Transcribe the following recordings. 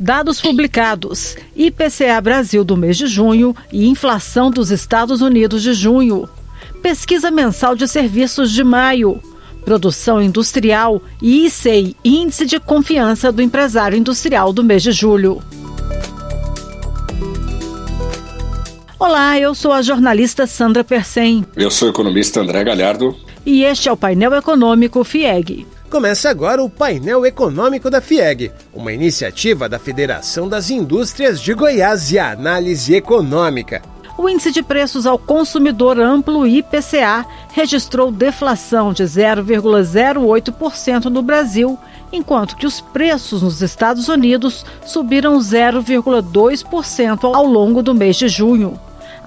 Dados publicados: IPCA Brasil do mês de junho e inflação dos Estados Unidos de junho. Pesquisa mensal de serviços de maio. Produção industrial e ICEI, Índice de Confiança do Empresário Industrial do mês de julho. Olá, eu sou a jornalista Sandra Persen. Eu sou o economista André Galhardo. E este é o painel econômico FIEG. Começa agora o painel econômico da FIEG, uma iniciativa da Federação das Indústrias de Goiás e Análise Econômica. O índice de preços ao consumidor amplo IPCA registrou deflação de 0,08% no Brasil, enquanto que os preços nos Estados Unidos subiram 0,2% ao longo do mês de junho.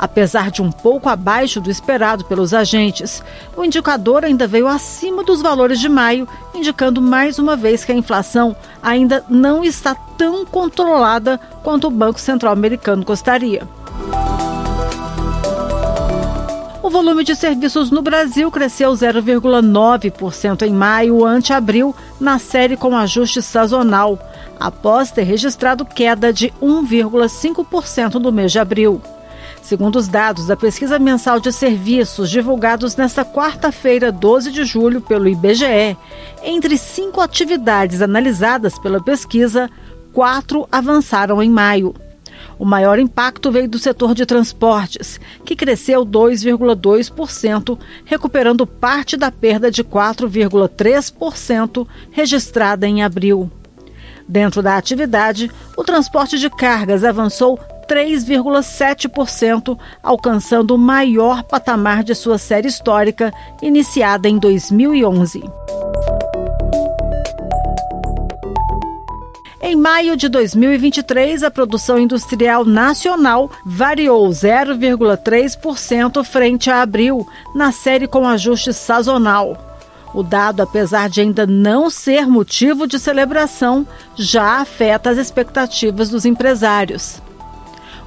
Apesar de um pouco abaixo do esperado pelos agentes, o indicador ainda veio acima dos valores de maio, indicando mais uma vez que a inflação ainda não está tão controlada quanto o Banco Central Americano gostaria. O volume de serviços no Brasil cresceu 0,9% em maio ante abril, na série com ajuste sazonal, após ter registrado queda de 1,5% no mês de abril. Segundo os dados da pesquisa mensal de serviços divulgados nesta quarta-feira, 12 de julho, pelo IBGE, entre cinco atividades analisadas pela pesquisa, quatro avançaram em maio. O maior impacto veio do setor de transportes, que cresceu 2,2%, recuperando parte da perda de 4,3% registrada em abril. Dentro da atividade, o transporte de cargas avançou 3,7%, alcançando o maior patamar de sua série histórica, iniciada em 2011. Em maio de 2023, a produção industrial nacional variou 0,3% frente a abril, na série com ajuste sazonal. O dado, apesar de ainda não ser motivo de celebração, já afeta as expectativas dos empresários.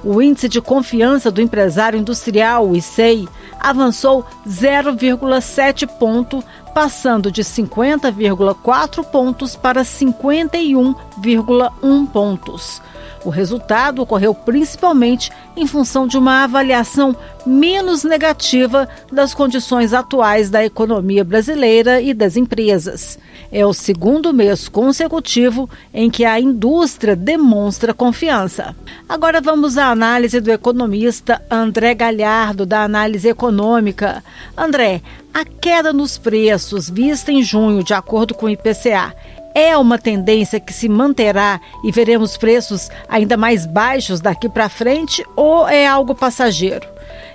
O índice de confiança do empresário industrial, o ICEI, avançou 0,7 ponto, passando de 50,4 pontos para 51,1 pontos. O resultado ocorreu principalmente em função de uma avaliação menos negativa das condições atuais da economia brasileira e das empresas. É o segundo mês consecutivo em que a indústria demonstra confiança. Agora vamos à análise do economista André Galhardo, da Análise Econômica. André, a queda nos preços vista em junho, de acordo com o IPCA, é uma tendência que se manterá e veremos preços ainda mais baixos daqui para frente ou é algo passageiro?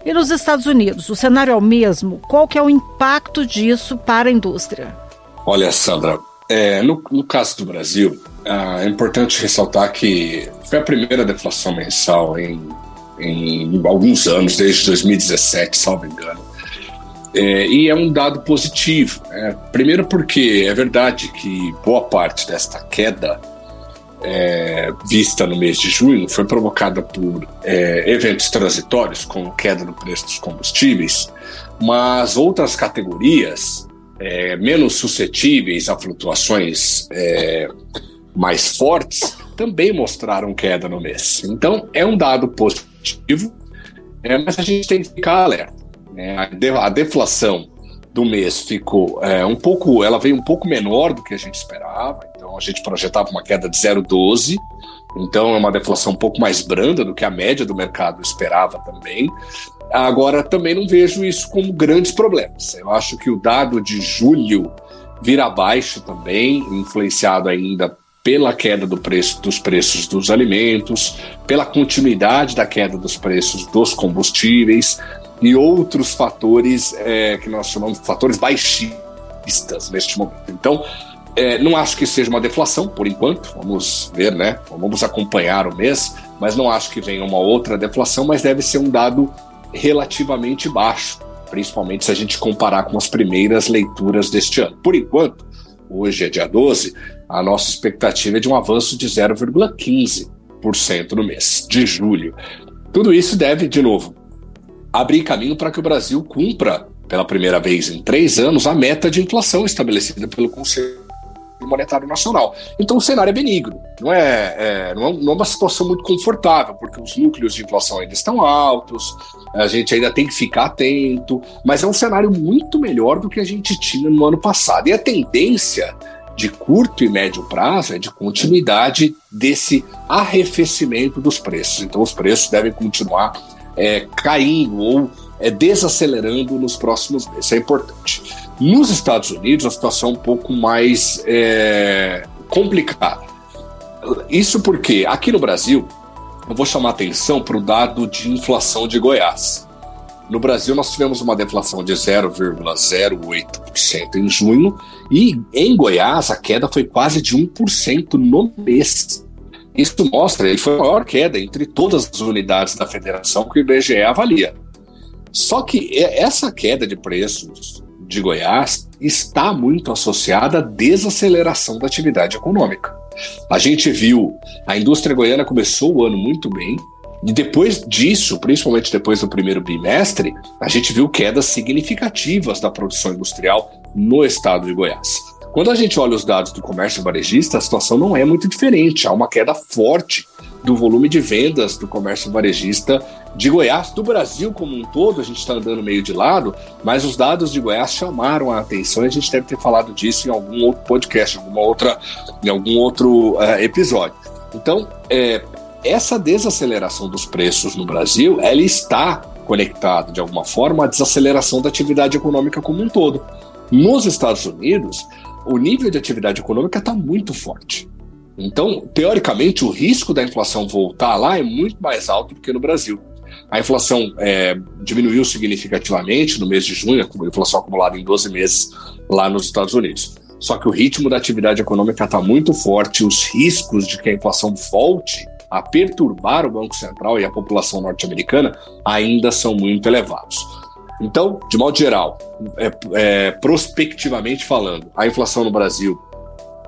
E nos Estados Unidos, o cenário é o mesmo? Qual que é o impacto disso para a indústria? Olha, Sandra, é, no, no, caso do Brasil, é importante ressaltar que foi a primeira deflação mensal em, em alguns anos, desde 2017, salvo engano. É, e é um dado positivo. Né? Primeiro, porque é verdade que boa parte desta queda é, vista no mês de junho foi provocada por é, eventos transitórios, como queda no preço dos combustíveis, mas outras categorias é, menos suscetíveis a flutuações é, mais fortes também mostraram queda no mês. Então, é um dado positivo, é, mas a gente tem que ficar alerta. É, a deflação do mês ficou é, um pouco, ela veio um pouco menor do que a gente esperava. Então a gente projetava uma queda de 0,12. Então é uma deflação um pouco mais branda do que a média do mercado esperava também. Agora também não vejo isso como grandes problemas. Eu acho que o dado de julho vira abaixo também, influenciado ainda pela queda do preço dos preços dos alimentos, pela continuidade da queda dos preços dos combustíveis, e outros fatores é, que nós chamamos de fatores baixistas neste momento. Então, é, não acho que seja uma deflação, por enquanto, vamos ver, né? Vamos acompanhar o mês, mas não acho que venha uma outra deflação, mas deve ser um dado relativamente baixo, principalmente se a gente comparar com as primeiras leituras deste ano. Por enquanto, hoje é dia 12, a nossa expectativa é de um avanço de 0,15% no mês de julho. Tudo isso deve, de novo, abrir caminho para que o Brasil cumpra, pela primeira vez em três anos, a meta de inflação estabelecida pelo Conselho Monetário Nacional. Então o cenário é benigno, não é, é, é, não é uma situação muito confortável, porque os núcleos de inflação ainda estão altos, a gente ainda tem que ficar atento, mas é um cenário muito melhor do que a gente tinha no ano passado. E a tendência de curto e médio prazo é de continuidade desse arrefecimento dos preços. Então, os preços devem continuar é, caindo ou é, desacelerando nos próximos meses. Isso é importante. Nos Estados Unidos, a situação é um pouco mais é, complicada. Isso porque aqui no Brasil, eu vou chamar atenção para o dado de inflação de Goiás. No Brasil, nós tivemos uma deflação de 0,08% em junho e em Goiás a queda foi quase de 1% no mês. Isso mostra, ele foi a maior queda entre todas as unidades da federação que o IBGE avalia. Só que essa queda de preços de Goiás está muito associada à desaceleração da atividade econômica. A gente viu, a indústria goiana começou o ano muito bem, e depois disso, principalmente depois do primeiro bimestre, a gente viu quedas significativas da produção industrial no estado de Goiás. Quando a gente olha os dados do comércio varejista, a situação não é muito diferente. Há uma queda forte do volume de vendas do comércio varejista de Goiás, do Brasil como um todo, a gente está andando meio de lado, mas os dados de Goiás chamaram a atenção e a gente deve ter falado disso em algum outro podcast, em, alguma outra, em algum outro uh, episódio. Então, é, essa desaceleração dos preços no Brasil, ela está conectada de alguma forma à desaceleração da atividade econômica como um todo. Nos Estados Unidos, o nível de atividade econômica está muito forte. Então, teoricamente, o risco da inflação voltar lá é muito mais alto do que no Brasil. A inflação é, diminuiu significativamente no mês de junho, a inflação acumulada em 12 meses lá nos Estados Unidos. Só que o ritmo da atividade econômica está muito forte, os riscos de que a inflação volte a perturbar o Banco Central e a população norte-americana ainda são muito elevados. Então, de modo geral, é, é, prospectivamente falando, a inflação no Brasil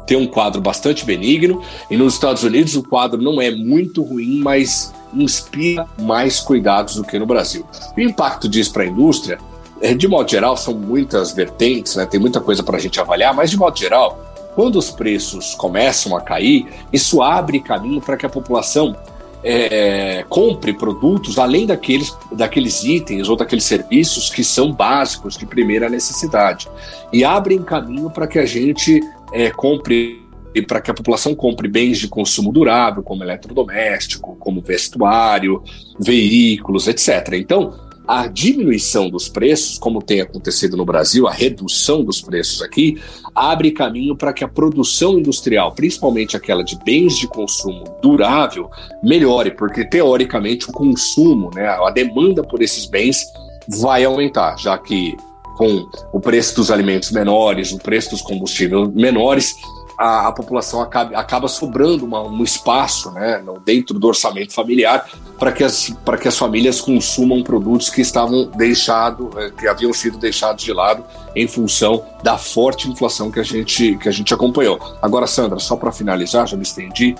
tem um quadro bastante benigno e nos Estados Unidos o quadro não é muito ruim, mas inspira mais cuidados do que no Brasil. O impacto disso para a indústria, é, de modo geral, são muitas vertentes, né? tem muita coisa para a gente avaliar, mas de modo geral, quando os preços começam a cair, isso abre caminho para que a população é, compre produtos além daqueles, daqueles itens ou daqueles serviços que são básicos de primeira necessidade e abrem caminho para que a gente é, compre e para que a população compre bens de consumo durável, como eletrodoméstico, como vestuário, veículos, etc. Então, a diminuição dos preços, como tem acontecido no Brasil, a redução dos preços aqui, abre caminho para que a produção industrial, principalmente aquela de bens de consumo durável, melhore, porque teoricamente o consumo, né, a demanda por esses bens vai aumentar, já que com o preço dos alimentos menores, o preço dos combustíveis menores, a, a população acaba, acaba sobrando uma, um espaço né, dentro do orçamento familiar para que, as, que as famílias consumam produtos que estavam deixados, eh, que haviam sido deixados de lado em função da forte inflação que a gente, que a gente acompanhou. Agora, Sandra, só para finalizar, já me estendi,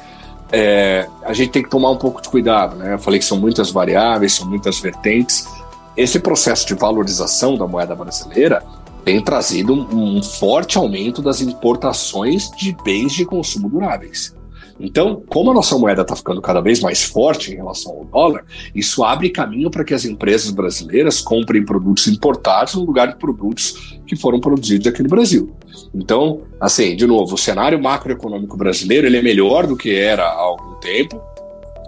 é, a gente tem que tomar um pouco de cuidado, né? Eu falei que são muitas variáveis, são muitas vertentes. Esse processo de valorização da moeda brasileira tem trazido um, forte aumento das importações de bens de consumo duráveis. Então, como a nossa moeda está ficando cada vez mais forte em relação ao dólar, isso abre caminho para que as empresas brasileiras comprem produtos importados no lugar de produtos que foram produzidos aqui no Brasil. Então, assim, de novo, o cenário macroeconômico brasileiro ele é melhor do que era há algum tempo,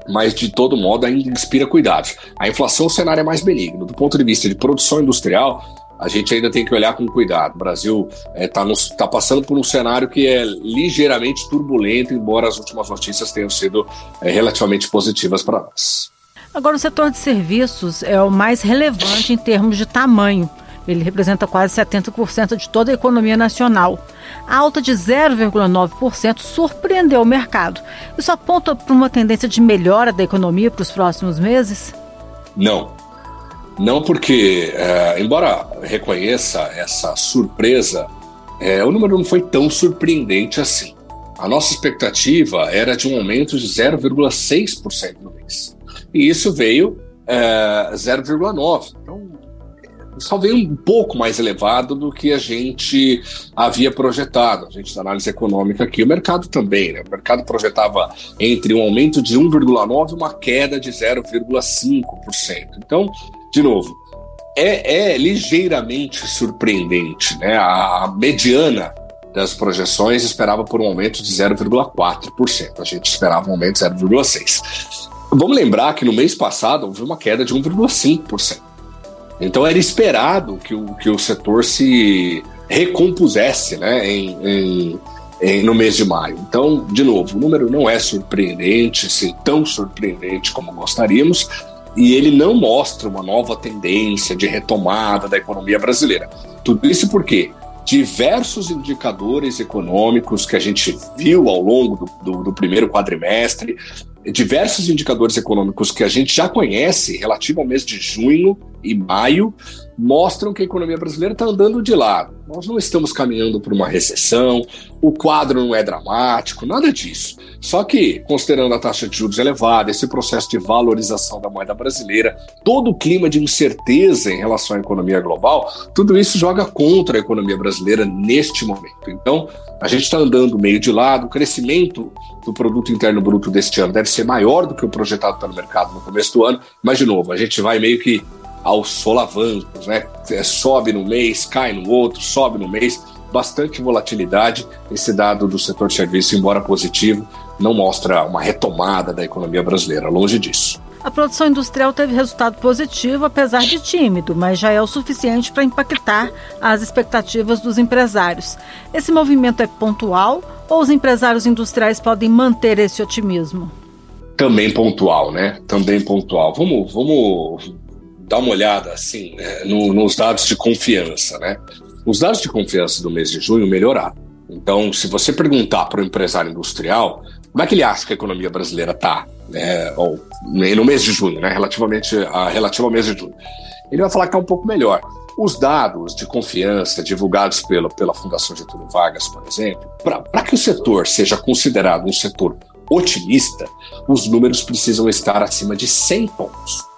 mas de todo modo ainda inspira cuidados. A inflação, o cenário é mais benigno. Do ponto de vista de produção industrial, a gente ainda tem que olhar com cuidado. O Brasil está é, tá tá passando por um cenário que é ligeiramente turbulento, embora as últimas notícias tenham sido é, relativamente positivas para nós. Agora, o setor de serviços é o mais relevante em termos de tamanho. Ele representa quase 70% de toda a economia nacional. A alta de 0,9% surpreendeu o mercado. Isso aponta para uma tendência de melhora da economia para os próximos meses? Não, não porque, é, embora reconheça essa surpresa, é, o número não foi tão surpreendente assim. A nossa expectativa era de um aumento de 0,6% no mês. E isso veio é, 0,9%. Então, só veio um pouco mais elevado do que a gente havia projetado. A gente da análise econômica aqui, o mercado também, né? O mercado projetava entre um aumento de 1,9% e uma queda de 0,5%. Então, de novo, é, é, ligeiramente surpreendente, né? A, mediana das projeções esperava por um aumento de 0,4%. A gente esperava um aumento de 0,6%. Vamos lembrar que no mês passado houve uma queda de 1,5%. Então era esperado que o, que o setor se recompusesse né, em, em, no mês de maio. Então, de novo, o número não é surpreendente, assim, tão surpreendente como gostaríamos, e ele não mostra uma nova tendência de retomada da economia brasileira. Tudo isso porque diversos indicadores econômicos que a gente viu ao longo do, do, do primeiro quadrimestre, diversos indicadores econômicos que a gente já conhece relativo ao mês de junho e maio mostram que a economia brasileira está andando de lado. Nós não estamos caminhando para uma recessão, o quadro não é dramático, nada disso. Só que, considerando a taxa de juros elevada, esse processo de valorização da moeda brasileira, todo o clima de incerteza em relação à economia global, tudo isso joga contra a economia brasileira neste momento. Então, a gente está andando meio de lado, o crescimento do produto interno bruto deste ano deve ser maior do que o projetado pelo mercado no começo do ano, mas de novo, a gente vai meio que aos solavancos, né? É, sobe no mês, cai no outro, sobe no mês, bastante volatilidade. Esse dado do setor de serviço, embora positivo, não mostra uma retomada da economia brasileira, longe disso. A produção industrial teve resultado positivo, apesar de tímido, mas já é o suficiente para impactar as expectativas dos empresários. Esse movimento é pontual ou os empresários industriais podem manter esse otimismo? Também pontual, né? Também pontual. Vamos, vamos dar uma olhada assim né, no, nos dados de confiança, né? Os dados de confiança do mês de junho melhoraram. Então, se você perguntar para o empresário industrial como é que ele acha que a economia brasileira está, né, ou, no mês de junho, né, relativamente a, relativo ao mês de junho, ele vai falar que é um pouco melhor. Os dados de confiança divulgados pela, pela Fundação Getúlio Vargas, por exemplo, para que o setor seja considerado um setor otimista, os números precisam estar acima de 100 pontos.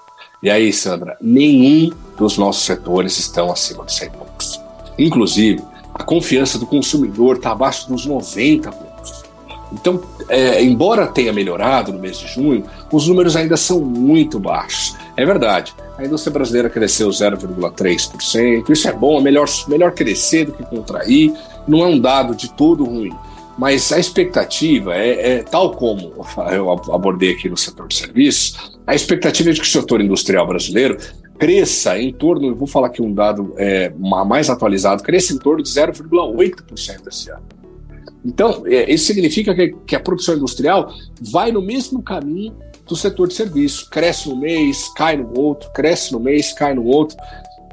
E aí, Sandra, nenhum dos nossos setores estão acima dos 100 pontos. Inclusive, a confiança do consumidor está abaixo dos 90 pontos. Então, é, embora tenha melhorado no mês de junho, os números ainda são muito baixos. É verdade, a indústria brasileira cresceu 0,3%, isso é bom, é melhor, melhor crescer do que contrair, não é um dado de todo ruim. Mas a expectativa é, é, tal como eu abordei aqui no setor de serviços, a expectativa é de que o setor industrial brasileiro cresça em torno, eu vou falar aqui um dado é, mais atualizado, cresça em torno de 0,8% esse ano. Então, é, isso significa que, que, a produção industrial vai no mesmo caminho do setor de serviço. Cresce no mês, cai no outro, cresce no mês, cai no outro.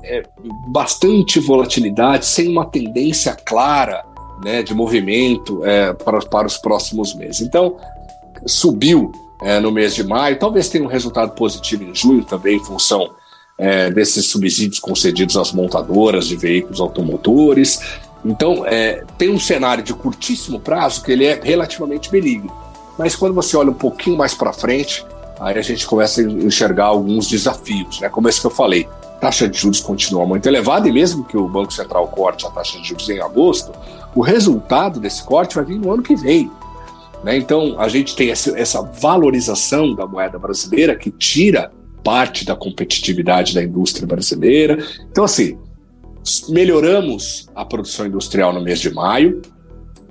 É, bastante volatilidade, sem uma tendência clara né, de movimento é, para, para os próximos meses. Então, subiu é, no mês de maio, talvez tenha um resultado positivo em junho também, em função é, desses subsídios concedidos às montadoras de veículos automotores. Então, é, tem um cenário de curtíssimo prazo que ele é relativamente benigno. Mas quando você olha um pouquinho mais para frente, aí a gente começa a enxergar alguns desafios, né? Como esse que eu falei, taxa de juros continua muito elevada e mesmo que o Banco Central corte a taxa de juros em agosto, o resultado desse corte vai vir no ano que vem. Né? Então, a gente tem essa valorização da moeda brasileira que tira parte da competitividade da indústria brasileira. Então, assim, melhoramos a produção industrial no mês de maio,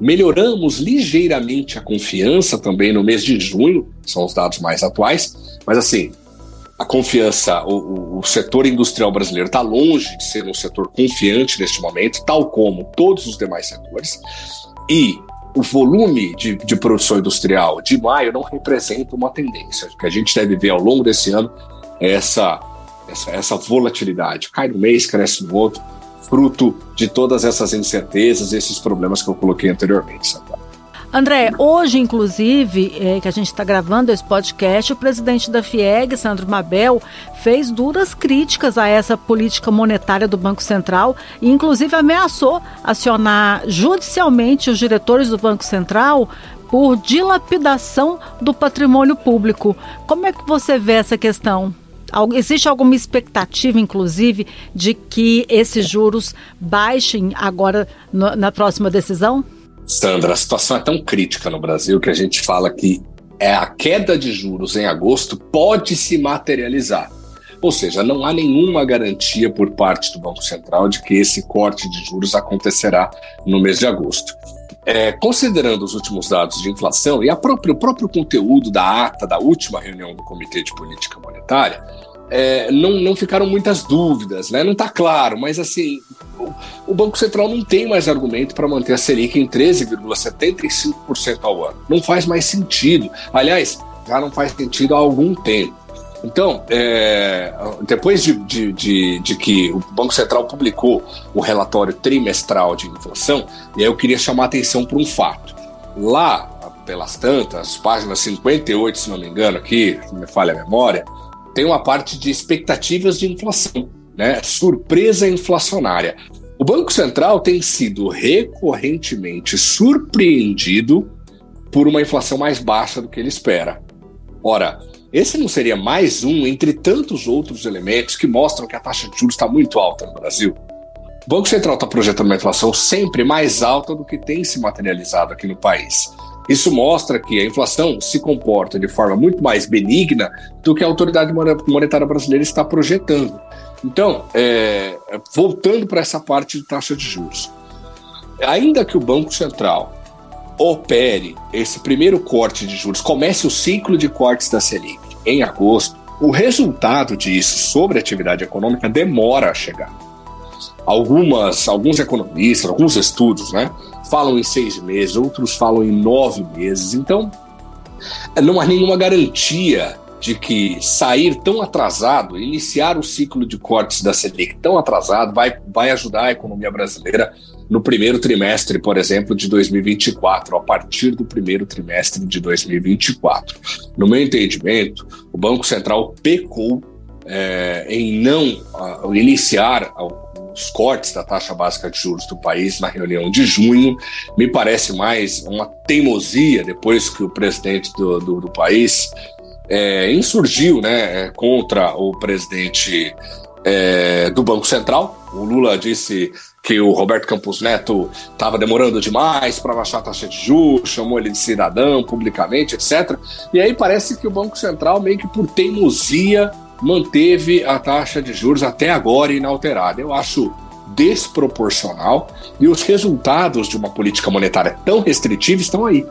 melhoramos ligeiramente a confiança também no mês de junho, são os dados mais atuais, mas assim, a confiança, o, o setor industrial brasileiro está longe de ser um setor confiante neste momento, tal como todos os demais setores, e o volume de, de produção industrial de maio não representa uma tendência. O que a gente deve ver ao longo desse ano é essa, essa, essa volatilidade. Cai no mês, cresce no outro, fruto de todas essas incertezas, esses problemas que eu coloquei anteriormente. Sabe? André, hoje, inclusive, é, que a gente está gravando esse podcast, o presidente da FIEG, Sandro Mabel, fez duras críticas a essa política monetária do Banco Central e, inclusive, ameaçou acionar judicialmente os diretores do Banco Central por dilapidação do patrimônio público. Como é que você vê essa questão? Existe alguma expectativa, inclusive, de que esses juros baixem agora na próxima decisão? Sandra, a situação é tão crítica no Brasil que a gente fala que é a queda de juros em agosto pode se materializar. Ou seja, não há nenhuma garantia por parte do Banco Central de que esse corte de juros acontecerá no mês de agosto. É, considerando os últimos dados de inflação e própria, o próprio conteúdo da ata da última reunião do Comitê de Política Monetária, é, não, não ficaram muitas dúvidas, né? Não está claro, mas assim, o, o, Banco Central não tem mais argumento para manter a Selic em 13,75% ao ano. Não faz mais sentido. Aliás, já não faz sentido há algum tempo. Então, é, depois de, de, de, de, que o Banco Central publicou o relatório trimestral de inflação, e eu queria chamar a atenção para um fato. Lá, pelas tantas, páginas 58, se não me engano, aqui, me falha a memória, tem uma parte de expectativas de inflação, né? Surpresa inflacionária. O Banco Central tem sido recorrentemente surpreendido por uma inflação mais baixa do que ele espera. Ora, esse não seria mais um entre tantos outros elementos que mostram que a taxa de juros está muito alta no Brasil? O Banco Central está projetando uma inflação sempre mais alta do que tem se materializado aqui no país. Isso mostra que a inflação se comporta de forma muito mais benigna do que a autoridade monetária brasileira está projetando. Então, é, voltando para essa parte de taxa de juros, ainda que o Banco Central opere esse primeiro corte de juros, comece o ciclo de cortes da Selic em agosto, o resultado disso sobre a atividade econômica demora a chegar. Algumas, alguns economistas, alguns estudos, né, falam em seis meses, outros falam em nove meses. Então, não há nenhuma garantia de que sair tão atrasado, iniciar o ciclo de cortes da Selic tão atrasado, vai, vai ajudar a economia brasileira no primeiro trimestre, por exemplo, de 2024, a partir do primeiro trimestre de 2024. No meu entendimento, o Banco Central pecou é, em não uh, iniciar os cortes da taxa básica de juros do país na reunião de junho. Me parece mais uma teimosia depois que o presidente do, do, do país é, insurgiu né, é, contra o presidente é, do Banco Central. O Lula disse que o Roberto Campos Neto estava demorando demais para baixar a taxa de juros, chamou ele de cidadão publicamente, etc. E aí parece que o Banco Central, meio que por teimosia, manteve a taxa de juros até agora inalterada. Eu acho desproporcional e os resultados de uma política monetária tão restritiva estão aí.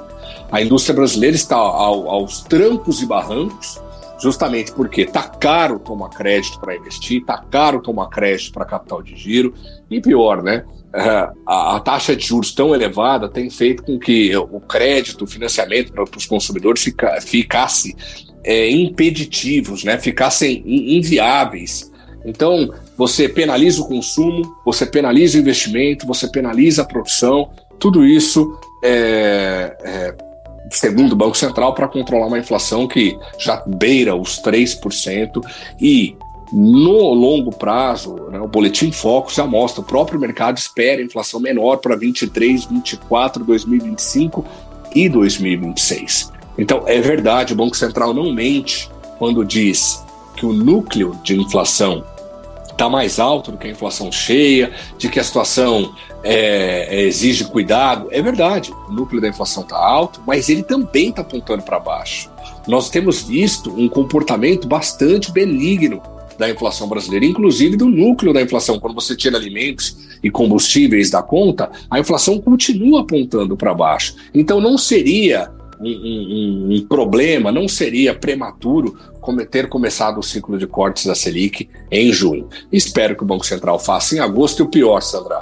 A indústria brasileira está ao, aos trancos e barrancos, justamente porque está caro tomar crédito para investir, está caro tomar crédito para capital de giro, e pior, né? A, a, taxa de juros tão elevada tem feito com que o crédito, o financiamento para os consumidores fica, ficasse é, impeditivos, né? ficassem inviáveis. Então, você penaliza o consumo, você penaliza o investimento, você penaliza a produção, tudo isso é, é segundo o Banco Central, para controlar uma inflação que já beira os 3% e no longo prazo, né, o Boletim Focus já mostra, o próprio mercado espera inflação menor para 23, 24, 2025 e 2026. Então, é verdade, o Banco Central não mente quando diz que o núcleo de inflação está mais alto do que a inflação cheia, de que a situação é, é, exige cuidado. É verdade, o núcleo da inflação está alto, mas ele também está apontando para baixo. Nós temos visto um comportamento bastante benigno da inflação brasileira, inclusive do núcleo da inflação. Quando você tira alimentos e combustíveis da conta, a inflação continua apontando para baixo. Então não seria um, um, um, problema, não seria prematuro ter começado o ciclo de cortes da Selic em junho. Espero que o Banco Central faça em agosto e o pior, Sandra.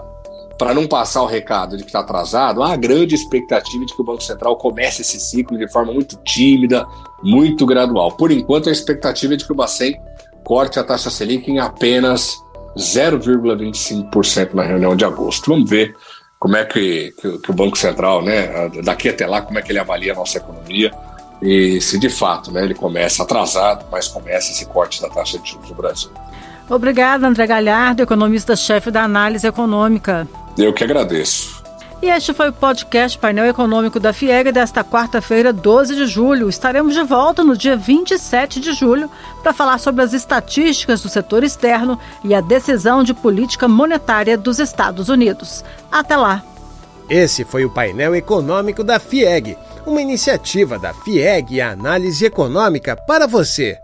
Para não passar o recado de que está atrasado, há grande expectativa de que o Banco Central comece esse ciclo de forma muito tímida, muito gradual. Por enquanto, a expectativa é de que o Bacen corte a taxa Selic em apenas 0,25% na reunião de agosto. Vamos ver como é que, que, que, o Banco Central, né, daqui até lá, como é que ele avalia a nossa economia e se de fato né, ele começa atrasado, mas começa esse corte da taxa de juros no Brasil. Obrigada, André Galhardo, economista-chefe da análise econômica. Eu que agradeço. E este foi o podcast Painel Econômico da FIEG desta quarta-feira, 12 de julho. Estaremos de volta no dia 27 de julho para falar sobre as estatísticas do setor externo e a decisão de política monetária dos Estados Unidos. Até lá! Esse foi o painel econômico da FIEG, uma iniciativa da FIEG e a análise econômica para você.